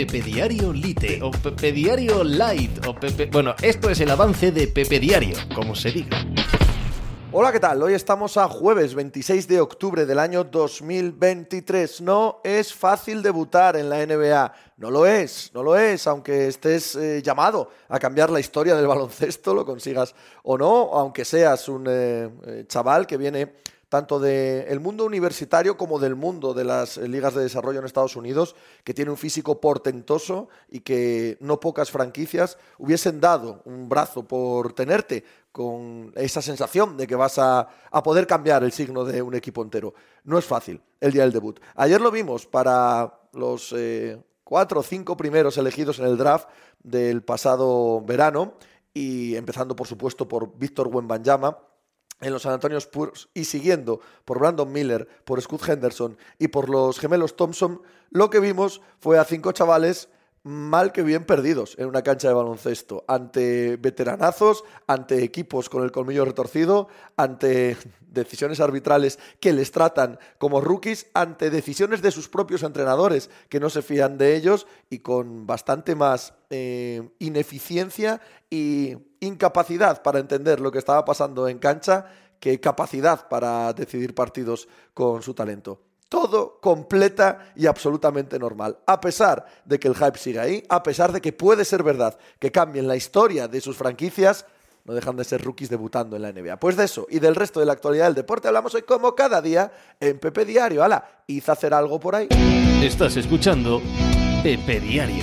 Pepe Diario Lite o Pepe Diario Light o Pepe... Bueno, esto es el avance de Pepe Diario, como se diga. Hola, ¿qué tal? Hoy estamos a jueves 26 de octubre del año 2023. No es fácil debutar en la NBA. No lo es, no lo es, aunque estés eh, llamado a cambiar la historia del baloncesto, lo consigas o no, aunque seas un eh, eh, chaval que viene tanto del mundo universitario como del mundo de las ligas de desarrollo en Estados Unidos, que tiene un físico portentoso y que no pocas franquicias hubiesen dado un brazo por tenerte con esa sensación de que vas a, poder cambiar el signo de un equipo entero. No es fácil el día del debut. Ayer lo vimos para los eh, cuatro o cinco primeros elegidos en el draft del pasado verano y empezando por supuesto por Víctor Wembanyama en los San Antonio Spurs y siguiendo por Brandon Miller, por Scott Henderson y por los gemelos Thompson, lo que vimos fue a cinco chavales mal que bien perdidos en una cancha de baloncesto, ante veteranazos, ante equipos con el colmillo retorcido, ante decisiones arbitrales que les tratan como rookies, ante decisiones de sus propios entrenadores que no se fían de ellos y con bastante más eh, ineficiencia y incapacidad para entender lo que estaba pasando en cancha que capacidad para decidir partidos con su talento. Todo completa y absolutamente normal. A pesar de que el hype siga ahí, a pesar de que puede ser verdad que cambien la historia de sus franquicias, no dejan de ser rookies debutando en la NBA. Pues de eso y del resto de la actualidad del deporte hablamos hoy como cada día en Pepe Diario. Hala, hice hacer algo por ahí. Estás escuchando Pepe Diario.